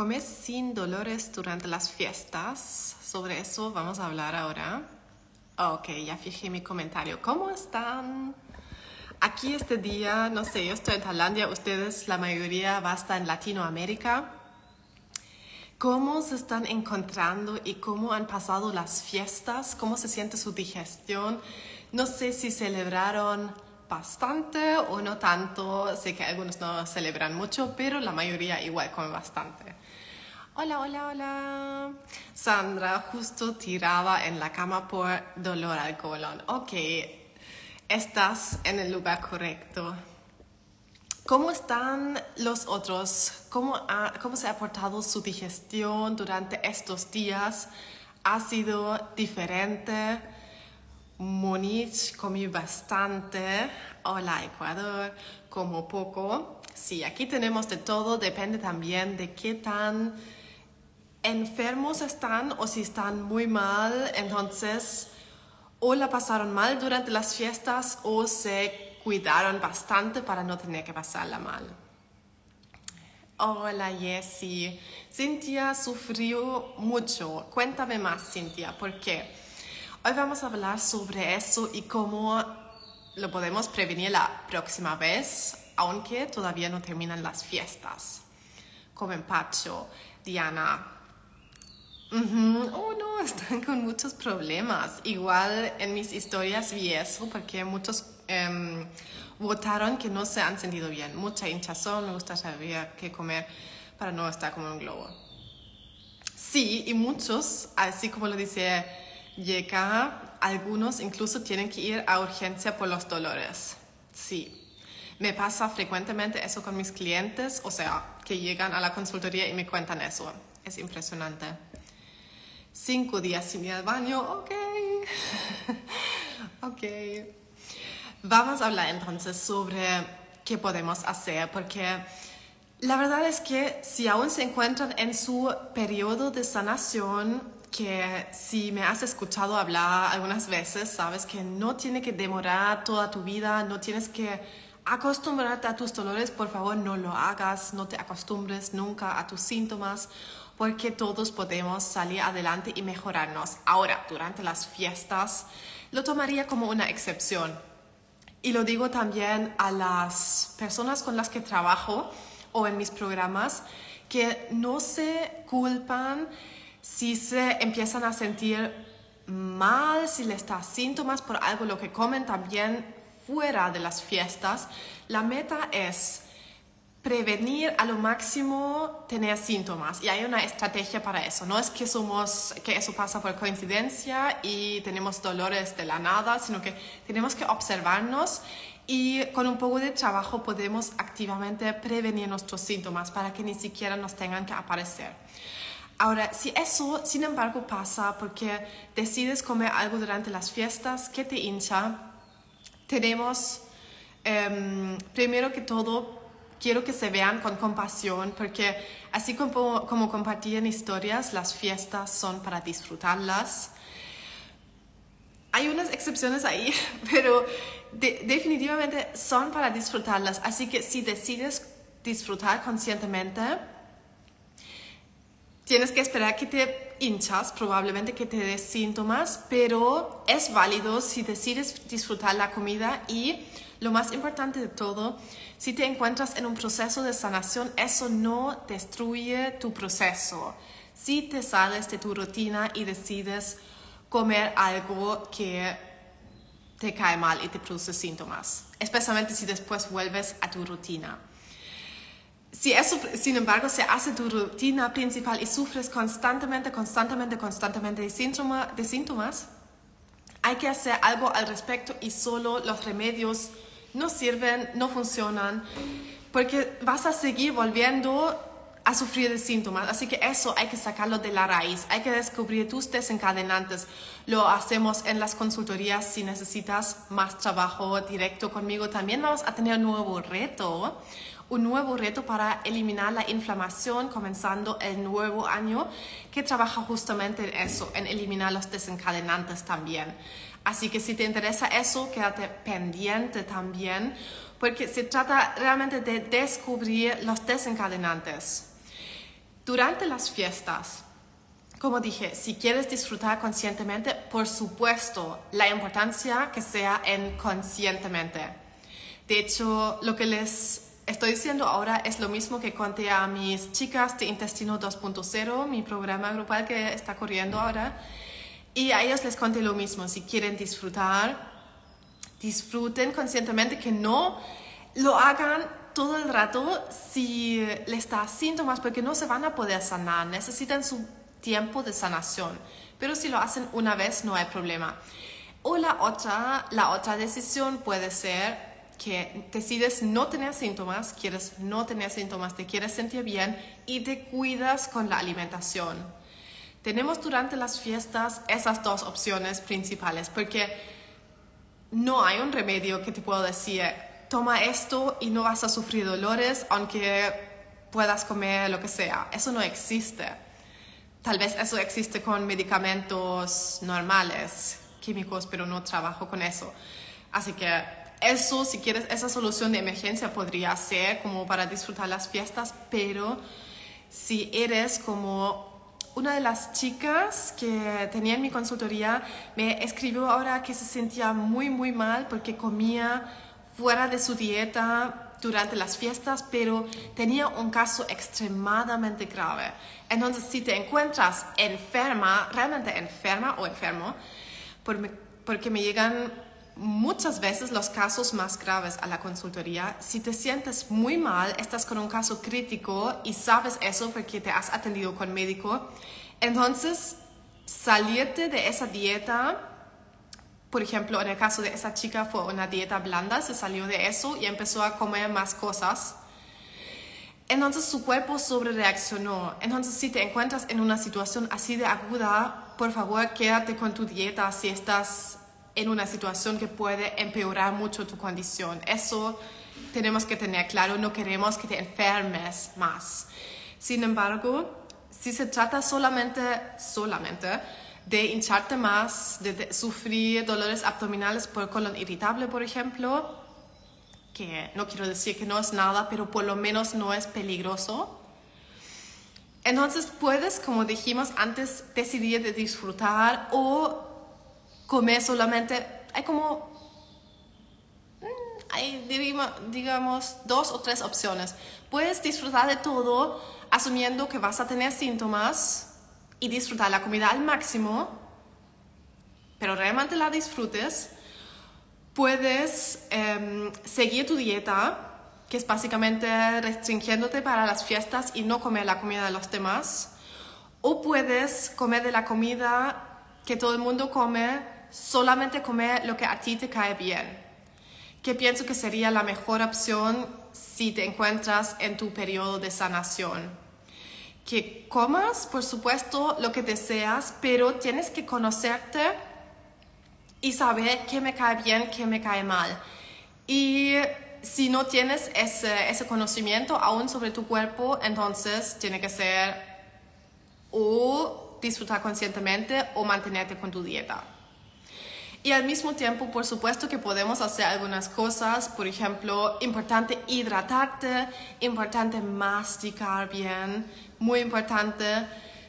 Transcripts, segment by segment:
Comer sin dolores durante las fiestas. Sobre eso vamos a hablar ahora. Ok, ya fijé mi comentario. ¿Cómo están? Aquí este día, no sé, yo estoy en Tailandia, ustedes, la mayoría va a estar en Latinoamérica. ¿Cómo se están encontrando y cómo han pasado las fiestas? ¿Cómo se siente su digestión? No sé si celebraron bastante o no tanto. Sé que algunos no celebran mucho, pero la mayoría igual come bastante. Hola, hola, hola. Sandra, justo tirada en la cama por dolor al colon. Ok, estás en el lugar correcto. ¿Cómo están los otros? ¿Cómo, ¿Cómo se ha portado su digestión durante estos días? ¿Ha sido diferente? Monich comí bastante. Hola Ecuador, como poco. Sí, aquí tenemos de todo, depende también de qué tan enfermos están o si están muy mal. Entonces, o la pasaron mal durante las fiestas o se cuidaron bastante para no tener que pasarla mal. Hola Jessie. Cintia sufrió mucho. Cuéntame más, Cintia, ¿por qué? Hoy vamos a hablar sobre eso y cómo lo podemos prevenir la próxima vez, aunque todavía no terminan las fiestas. Como empacho, Diana. Oh no, están con muchos problemas. Igual en mis historias vi eso porque muchos em, votaron que no se han sentido bien. Mucha hinchazón, me gusta saber qué comer para no estar como un globo. Sí, y muchos, así como lo dice llega, algunos incluso tienen que ir a urgencia por los dolores. Sí, me pasa frecuentemente eso con mis clientes, o sea, que llegan a la consultoría y me cuentan eso. Es impresionante. Cinco días sin ir al baño, ok. ok. Vamos a hablar entonces sobre qué podemos hacer, porque la verdad es que si aún se encuentran en su periodo de sanación, que si me has escuchado hablar algunas veces, sabes que no tiene que demorar toda tu vida, no tienes que acostumbrarte a tus dolores, por favor no lo hagas, no te acostumbres nunca a tus síntomas, porque todos podemos salir adelante y mejorarnos. Ahora, durante las fiestas, lo tomaría como una excepción. Y lo digo también a las personas con las que trabajo o en mis programas, que no se culpan si se empiezan a sentir mal, si les da síntomas por algo lo que comen también fuera de las fiestas, la meta es prevenir a lo máximo tener síntomas y hay una estrategia para eso. No es que somos que eso pasa por coincidencia y tenemos dolores de la nada, sino que tenemos que observarnos y con un poco de trabajo podemos activamente prevenir nuestros síntomas para que ni siquiera nos tengan que aparecer. Ahora, si eso, sin embargo, pasa porque decides comer algo durante las fiestas que te hincha, tenemos, em, primero que todo, quiero que se vean con compasión, porque así como, como compartían historias, las fiestas son para disfrutarlas. Hay unas excepciones ahí, pero definitivamente son para disfrutarlas. Así que si decides disfrutar conscientemente, Tienes que esperar que te hinchas, probablemente que te des síntomas, pero es válido si decides disfrutar la comida y lo más importante de todo, si te encuentras en un proceso de sanación, eso no destruye tu proceso. Si te sales de tu rutina y decides comer algo que te cae mal y te produce síntomas, especialmente si después vuelves a tu rutina. Si eso, sin embargo, se hace tu rutina principal y sufres constantemente, constantemente, constantemente de, de síntomas, hay que hacer algo al respecto y solo los remedios no sirven, no funcionan, porque vas a seguir volviendo a sufrir de síntomas. Así que eso hay que sacarlo de la raíz, hay que descubrir tus desencadenantes. Lo hacemos en las consultorías si necesitas más trabajo directo conmigo. También vamos a tener un nuevo reto un nuevo reto para eliminar la inflamación comenzando el nuevo año que trabaja justamente en eso, en eliminar los desencadenantes también. Así que si te interesa eso, quédate pendiente también, porque se trata realmente de descubrir los desencadenantes. Durante las fiestas, como dije, si quieres disfrutar conscientemente, por supuesto, la importancia que sea en conscientemente. De hecho, lo que les estoy diciendo ahora es lo mismo que conté a mis chicas de Intestino 2.0, mi programa grupal que está corriendo ahora. Y a ellos les conté lo mismo. Si quieren disfrutar, disfruten conscientemente, que no lo hagan todo el rato si les da síntomas, porque no se van a poder sanar. Necesitan su tiempo de sanación. Pero si lo hacen una vez, no hay problema. O la otra, la otra decisión puede ser que decides no tener síntomas, quieres no tener síntomas, te quieres sentir bien y te cuidas con la alimentación. Tenemos durante las fiestas esas dos opciones principales porque no hay un remedio que te puedo decir, toma esto y no vas a sufrir dolores aunque puedas comer lo que sea. Eso no existe. Tal vez eso existe con medicamentos normales, químicos, pero no trabajo con eso. Así que eso, si quieres, esa solución de emergencia podría ser como para disfrutar las fiestas, pero si eres como una de las chicas que tenía en mi consultoría, me escribió ahora que se sentía muy, muy mal porque comía fuera de su dieta durante las fiestas, pero tenía un caso extremadamente grave. Entonces, si te encuentras enferma, realmente enferma o enfermo, porque me llegan muchas veces los casos más graves a la consultoría, si te sientes muy mal, estás con un caso crítico y sabes eso porque te has atendido con médico, entonces salirte de esa dieta, por ejemplo, en el caso de esa chica fue una dieta blanda, se salió de eso y empezó a comer más cosas. Entonces su cuerpo sobre reaccionó. Entonces si te encuentras en una situación así de aguda, por favor quédate con tu dieta si estás en una situación que puede empeorar mucho tu condición. Eso tenemos que tener claro, no queremos que te enfermes más. Sin embargo, si se trata solamente, solamente de hincharte más, de, sufrir dolores abdominales por colon irritable, por ejemplo, que no quiero decir que no es nada, pero por lo menos no es peligroso. Entonces puedes, como dijimos antes, decidir de disfrutar o comer solamente, hay como, mm, hay digamos dos o tres opciones. Puedes disfrutar de todo asumiendo que vas a tener síntomas y disfrutar la comida al máximo, pero realmente la disfrutes. Puedes em, seguir tu dieta, que es básicamente restringiéndote para las fiestas y no comer la comida de los demás. O puedes comer de la comida que todo el mundo come solamente comer lo que a ti te cae bien, que pienso que sería la mejor opción si te encuentras en tu periodo de sanación. Que comas, por supuesto, lo que deseas, pero tienes que conocerte y saber qué me cae bien, qué me cae mal. Y si no tienes ese, ese conocimiento aún sobre tu cuerpo, entonces tiene que ser o disfrutar conscientemente o mantenerte con tu dieta. Y al mismo tiempo, por supuesto que podemos hacer algunas cosas, por ejemplo, importante hidratarte, importante masticar bien, muy importante.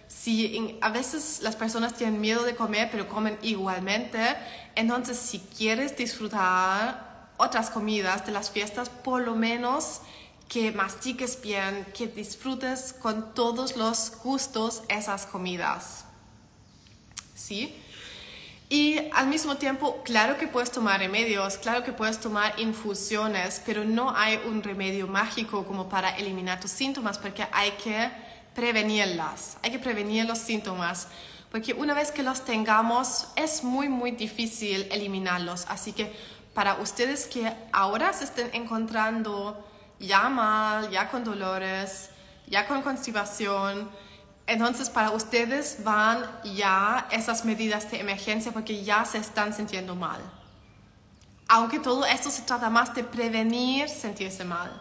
Si a veces las personas tienen miedo de comer, pero comen igualmente, entonces si quieres disfrutar otras comidas de las fiestas, por lo menos que mastiques bien, que disfrutes con todos los gustos esas comidas. ¿Sí? Y al mismo tiempo, claro que puedes tomar remedios, claro que puedes tomar infusiones, pero no hay un remedio mágico como para eliminar tus síntomas, porque hay que prevenirlas, hay que prevenir los síntomas, porque una vez que los tengamos es muy, muy difícil eliminarlos. Así que para ustedes que ahora se estén encontrando ya mal, ya con dolores, ya con constipación, entonces, para ustedes van ya esas medidas de emergencia porque ya se están sintiendo mal. Aunque todo esto se trata más de prevenir sentirse mal.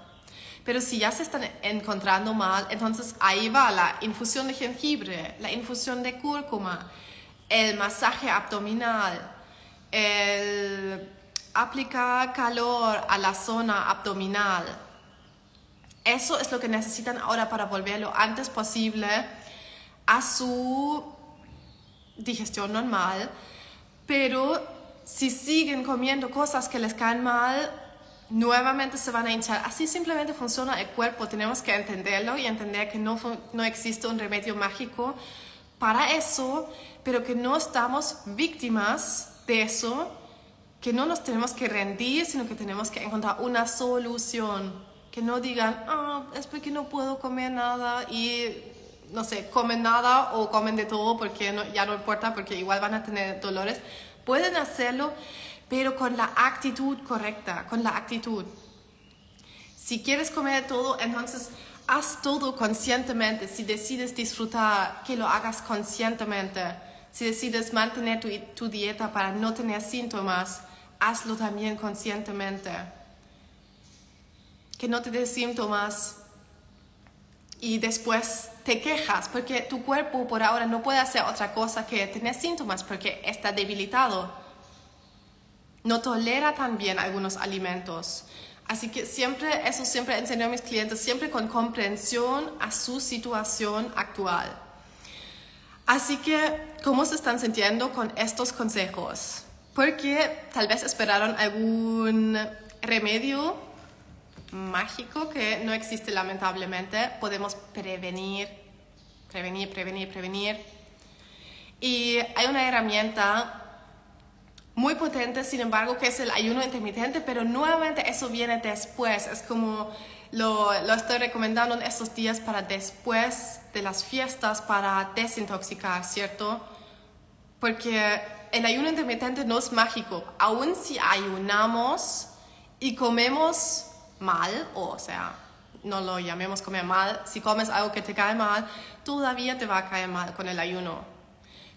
Pero si ya se están encontrando mal, entonces ahí va la infusión de jengibre, la infusión de cúrcuma, el masaje abdominal, el aplicar calor a la zona abdominal, Eso es lo que necesitan ahora para volver lo antes posible a su digestión normal, pero si siguen comiendo cosas que les caen mal, nuevamente se van a hinchar. Así simplemente funciona el cuerpo. Tenemos que entenderlo y entender que no, no existe un remedio mágico para eso, pero que no estamos víctimas de eso, que no nos tenemos que rendir, sino que tenemos que encontrar una solución. Que no digan, ah, es porque no puedo comer nada y no sé, comen nada o comen de todo porque ya no importa, porque igual van a tener dolores. Pueden hacerlo, pero con la actitud correcta, con la actitud. Si quieres comer todo, entonces haz todo conscientemente. Si decides disfrutar, que lo hagas conscientemente. Si decides mantener tu, tu dieta para no tener síntomas, hazlo también conscientemente. Que no te des síntomas y después te quejas porque tu cuerpo por ahora no puede hacer otra cosa que tener síntomas porque está debilitado no tolera también algunos alimentos. Así que siempre, eso siempre enseño a mis clientes, siempre con comprensión a su situación actual. Así que, ¿cómo se están sintiendo con estos consejos? Porque tal vez esperaron algún remedio mágico que no existe lamentablemente. Podemos prevenir, prevenir, prevenir, prevenir. Y hay una herramienta muy potente, sin embargo, que es el ayuno intermitente, pero nuevamente eso viene después. Es como lo, lo, estoy recomendando en estos días para después de las fiestas, para desintoxicar, ¿cierto? Porque el ayuno intermitente no es mágico. Aún si ayunamos y comemos mal, o sea, no lo llamemos comer mal, si comes algo que te cae mal, todavía te va a caer mal con el ayuno.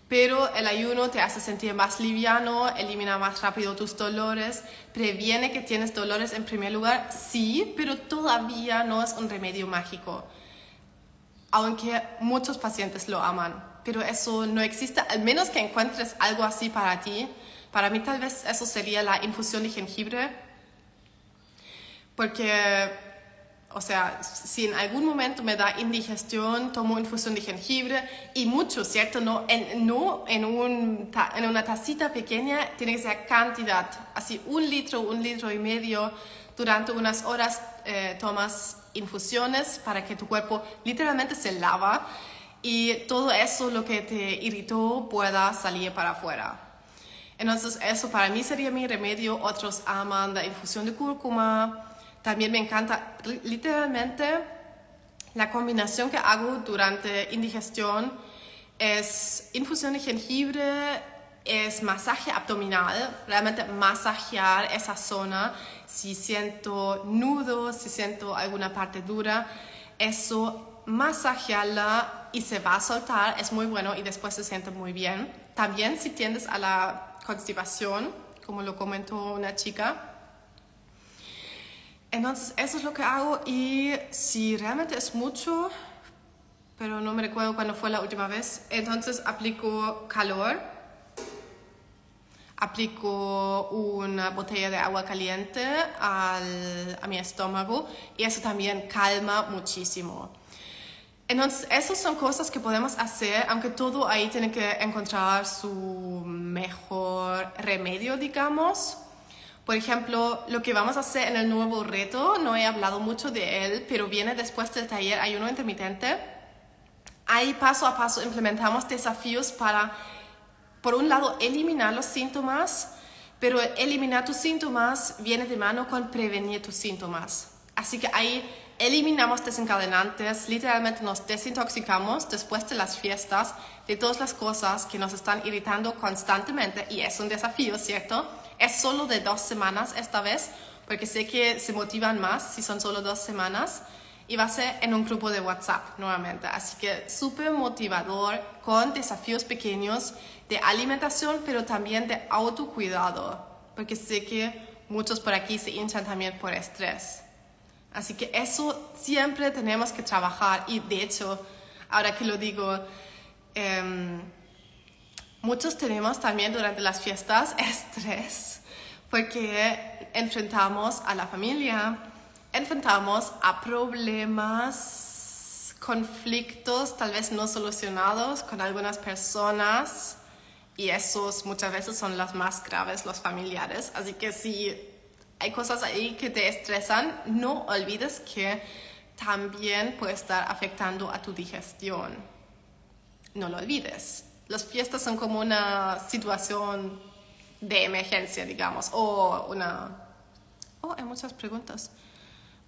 Pero el ayuno te hace sentir más liviano, elimina más rápido tus dolores, previene que tienes dolores en primer lugar, sí, pero todavía no es un remedio mágico, aunque muchos pacientes lo aman, pero eso no existe, al menos que encuentres algo así para ti. Para mí tal vez eso sería la infusión de jengibre, porque o sea, si en algún momento me da indigestión, tomo infusión de jengibre y mucho, ¿cierto? No en, no en, un, en una tacita pequeña, tiene que ser cantidad, así un litro, un litro y medio. Durante unas horas eh, tomas infusiones para que tu cuerpo literalmente se lava y todo eso, lo que te irritó, pueda salir para afuera. Entonces, eso para mí sería mi remedio. Otros aman la infusión de cúrcuma también me encanta literalmente la combinación que hago durante indigestión es infusión de jengibre, es masaje abdominal, realmente masajear esa zona. Si siento nudo, si siento alguna parte dura, eso masajearla y se va a soltar, es muy bueno y después se siente muy bien. También si tiendes a la constipación, como lo comentó una chica, entonces, eso es lo que hago y si realmente es mucho, pero no me recuerdo cuándo fue la última vez, entonces aplico calor, aplico una botella de agua caliente al, a mi estómago y eso también calma muchísimo. Entonces, esas son cosas que podemos hacer, aunque todo ahí tiene que encontrar su mejor remedio, digamos. Por ejemplo, lo que vamos a hacer en el nuevo reto, no he hablado mucho de él, pero viene después del taller ayuno intermitente. Ahí paso a paso implementamos desafíos para, por un lado, eliminar los síntomas, pero eliminar tus síntomas viene de mano con prevenir tus síntomas. Así que ahí eliminamos desencadenantes, literalmente nos desintoxicamos después de las fiestas de todas las cosas que nos están irritando constantemente y es un desafío, ¿cierto? Es solo de dos semanas esta vez, porque sé que se motivan más si son solo dos semanas. Y va a ser en un grupo de WhatsApp nuevamente. Así que súper motivador, con desafíos pequeños de alimentación, pero también de autocuidado. Porque sé que muchos por aquí se hinchan también por estrés. Así que eso siempre tenemos que trabajar. Y de hecho, ahora que lo digo, eh, Muchos tenemos también durante las fiestas estrés porque enfrentamos a la familia enfrentamos a problemas, conflictos tal vez no solucionados con algunas personas y esos muchas veces son las más graves, los familiares. Así que si hay cosas ahí que te estresan, no olvides que también puede estar afectando a tu digestión. No lo olvides. Las fiestas son como una situación de emergencia, digamos, o una... Oh, hay muchas preguntas.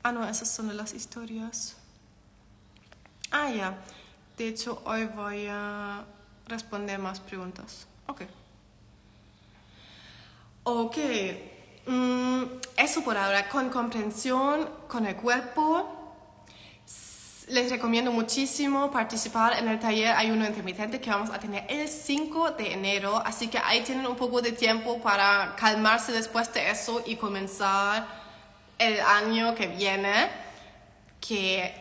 Ah, no, esas son las historias. Ah, ya. De hecho, hoy voy a responder más preguntas. Ok. Ok. Mm, eso por ahora. Con comprensión, con el cuerpo. Les recomiendo muchísimo participar en el taller Ayuno Intermitente que vamos a tener el 5 de enero. Así que ahí tienen un poco de tiempo para calmarse después de eso y comenzar el año que viene. Que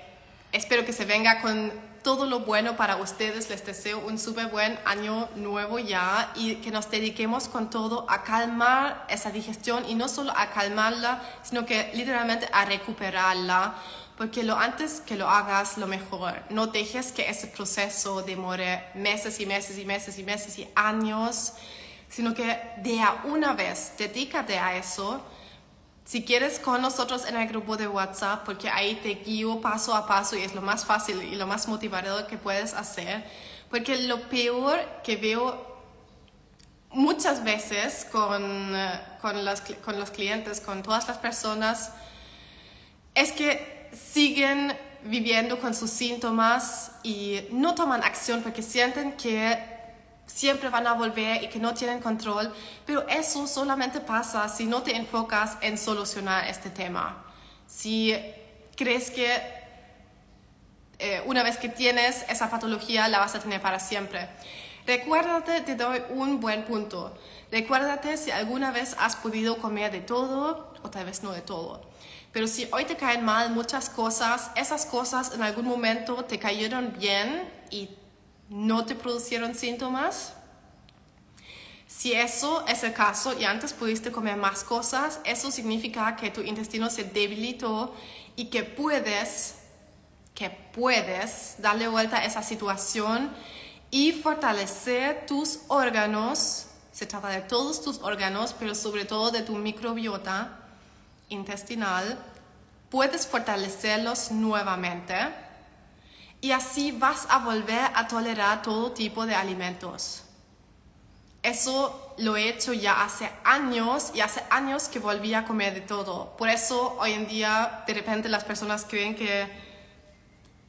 espero que se venga con todo lo bueno para ustedes. Les deseo un súper buen año nuevo ya y que nos dediquemos con todo a calmar esa digestión y no solo a calmarla, sino que literalmente a recuperarla. Porque lo antes que lo hagas, lo mejor. No dejes que ese proceso demore meses y meses y meses y meses y años, sino que de a una vez, dedícate a eso si quieres con nosotros en el grupo de WhatsApp, porque ahí te guío paso a paso y es lo más fácil y lo más motivador que puedes hacer, porque lo peor que veo muchas veces con, eh, con, los, con los clientes, con todas las personas, es que siguen viviendo con sus síntomas y no toman acción porque sienten que siempre van a volver y que no tienen control, pero eso solamente pasa si no te enfocas en solucionar este tema. Si crees que eh, una vez que tienes esa patología la vas a tener para siempre. Recuérdate, te doy un buen punto. Recuérdate si alguna vez has podido comer de todo o tal vez no de todo. Pero si hoy te caen mal muchas cosas, esas cosas en algún momento te cayeron bien y no te producieron síntomas. Si eso es el caso y antes pudiste comer más cosas, eso significa que tu intestino se debilitó y que puedes, que puedes darle vuelta a esa situación y fortalecer tus órganos. Se trata de todos tus órganos, pero sobre todo de tu microbiota intestinal. Puedes fortalecerlos nuevamente y así vas a volver a tolerar todo tipo de alimentos. Eso lo he hecho ya hace años y hace años que volví a comer de todo. Por eso hoy en día de repente las personas creen que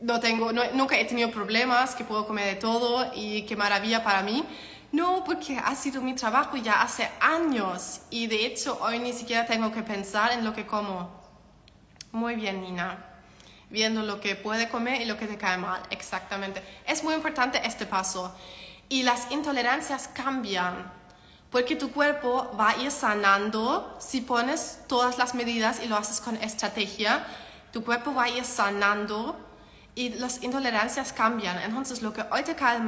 no tengo, nunca he tenido problemas, que puedo comer de todo y qué maravilla para mí. No, porque ha sido mi trabajo ya hace años y de hecho hoy ni siquiera tengo que pensar en lo que como. Muy bien, Nina viendo lo que puede comer y lo que te cae mal, exactamente. Es muy importante este paso. Y las intolerancias cambian, porque tu cuerpo va a ir sanando si pones todas las medidas y lo haces con estrategia. Tu cuerpo va a ir sanando y las intolerancias cambian. Entonces, lo que hoy te cae,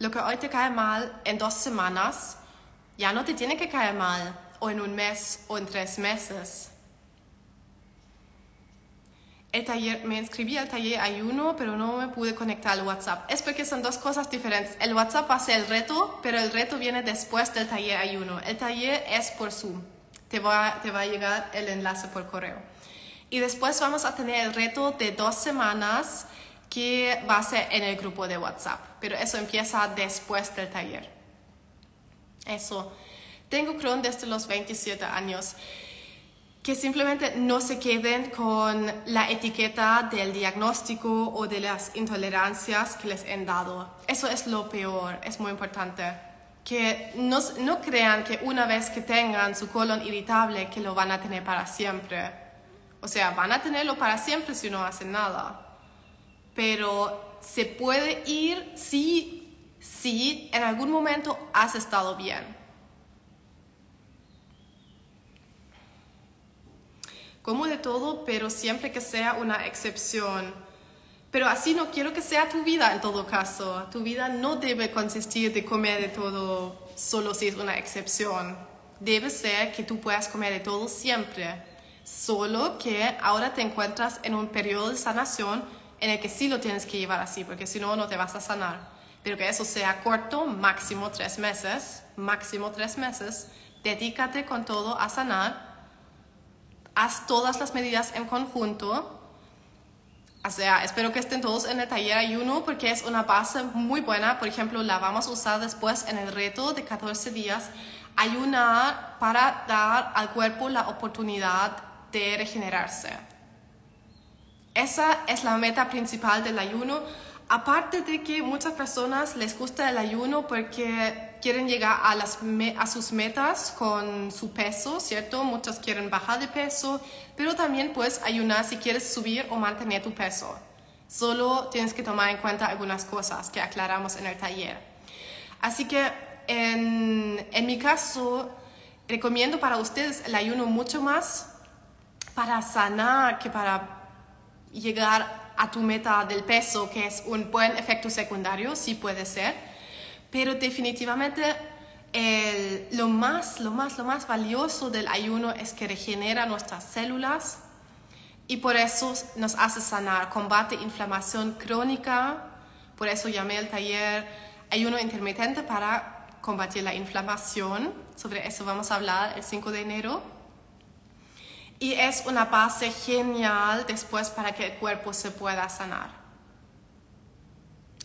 lo que hoy te cae mal en dos semanas, ya no te tiene que caer mal, o en un mes, o en tres meses el taller, me inscribí al taller ayuno, pero no me pude conectar al WhatsApp. Es porque son dos cosas diferentes. El WhatsApp ser el reto, pero el reto viene después del taller ayuno. El taller es por Zoom. Te va, te va a llegar el enlace por correo. Y después vamos a tener el reto de dos semanas que va a ser en el grupo de WhatsApp. Pero eso empieza después del taller. Eso. Tengo Crohn desde los 27 años que simplemente no se queden con la etiqueta del diagnóstico o de las intolerancias que les han dado. Eso es lo peor, es muy importante. Que no, no crean que una vez que tengan su colon irritable que lo van a tener para siempre. O sea, van a tenerlo para siempre si no hacen nada. Pero se puede ir si, si en algún momento has estado bien como de todo, pero siempre que sea una excepción. Pero así no quiero que sea tu vida en todo caso. Tu vida no debe consistir de comer de todo solo si es una excepción. Debe ser que tú puedas comer de todo siempre. solo que ahora te encuentras en un periodo de sanación en el que sí lo tienes que llevar así, porque si no, no te vas a sanar. Pero que eso sea corto, máximo tres meses, máximo tres meses, dedícate con todo a sanar, haz todas las medidas en conjunto, o sea, espero que estén todos en el taller ayuno porque es una base muy buena. Por ejemplo, la vamos a usar después en el reto de 14 días. Ayunar para dar al cuerpo la oportunidad de regenerarse. Esa es la meta principal del ayuno. Aparte de que muchas personas les gusta el ayuno porque quieren llegar a, las a sus metas con su peso, ¿cierto? Muchos quieren bajar de peso, pero también puedes ayunar si quieres subir o mantener tu peso. Solo tienes que tomar en cuenta algunas cosas que aclaramos en el taller. Así que en, en mi caso, recomiendo para ustedes el ayuno mucho más para sanar que para llegar a tu meta del peso, que es un buen efecto secundario, sí puede ser, pero definitivamente lo más, lo más, lo más valioso del ayuno es que regenera nuestras células y por eso nos hace sanar, combate inflamación crónica, por eso llamé el taller ayuno intermitente para combatir la inflamación, sobre eso vamos a hablar el 5 de enero y es una base genial después para que el cuerpo se pueda sanar.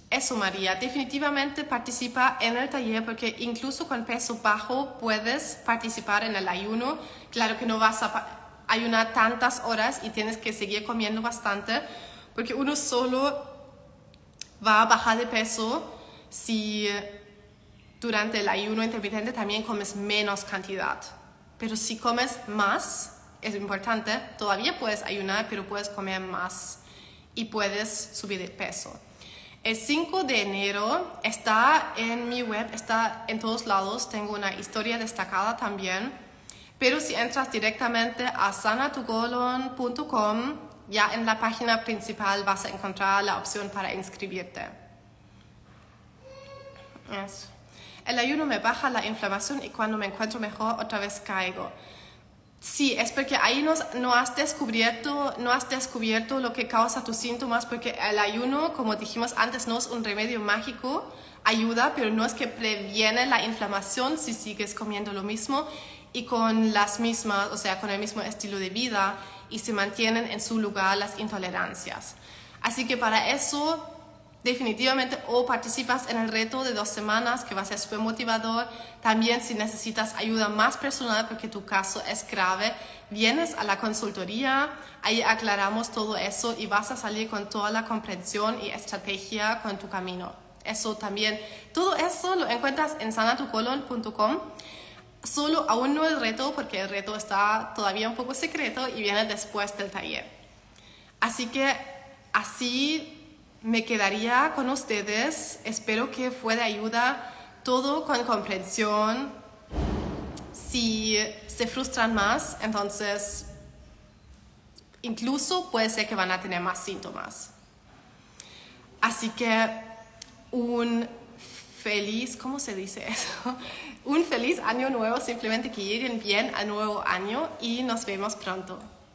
Eso, María, definitivamente participa en el taller porque incluso con peso bajo puedes participar en el ayuno. Claro que no vas a ayunar tantas horas y tienes que seguir comiendo bastante porque uno solo va a bajar de peso si durante el ayuno intermitente también comes menos cantidad. Pero si comes más, es importante, todavía puedes ayunar, pero puedes comer más y puedes subir de peso. El 5 de enero está en mi web, está en todos lados, tengo una historia destacada también, pero si entras directamente a sanatugolon.com, ya en la página principal vas a encontrar la opción para inscribirte. El ayuno me baja la inflamación y cuando me encuentro mejor otra vez caigo. Sí, es porque ahí no has descubierto, no has descubierto lo que causa tus síntomas, porque el ayuno, como dijimos antes, no es un remedio mágico, ayuda, pero no es que previene la inflamación si sigues comiendo lo mismo y con las mismas, o sea, con el mismo estilo de vida y se mantienen en su lugar las intolerancias. Así que para eso definitivamente o participas en el reto de dos semanas que va a ser súper motivador. También si necesitas ayuda más personal porque tu caso es grave, vienes a la consultoría, ahí aclaramos todo eso y vas a salir con toda la comprensión y estrategia con tu camino. Eso también, todo eso lo encuentras en sanatucolon.com. Solo aún no el reto porque el reto está todavía un poco secreto y viene después del taller. Así que así me quedaría con ustedes. Espero que fue de ayuda. Todo con comprensión. Si se frustran más, entonces incluso puede ser que van a tener más síntomas. Así que un feliz, ¿cómo se dice eso? Un feliz año nuevo, simplemente que lleguen bien al nuevo año y nos vemos pronto.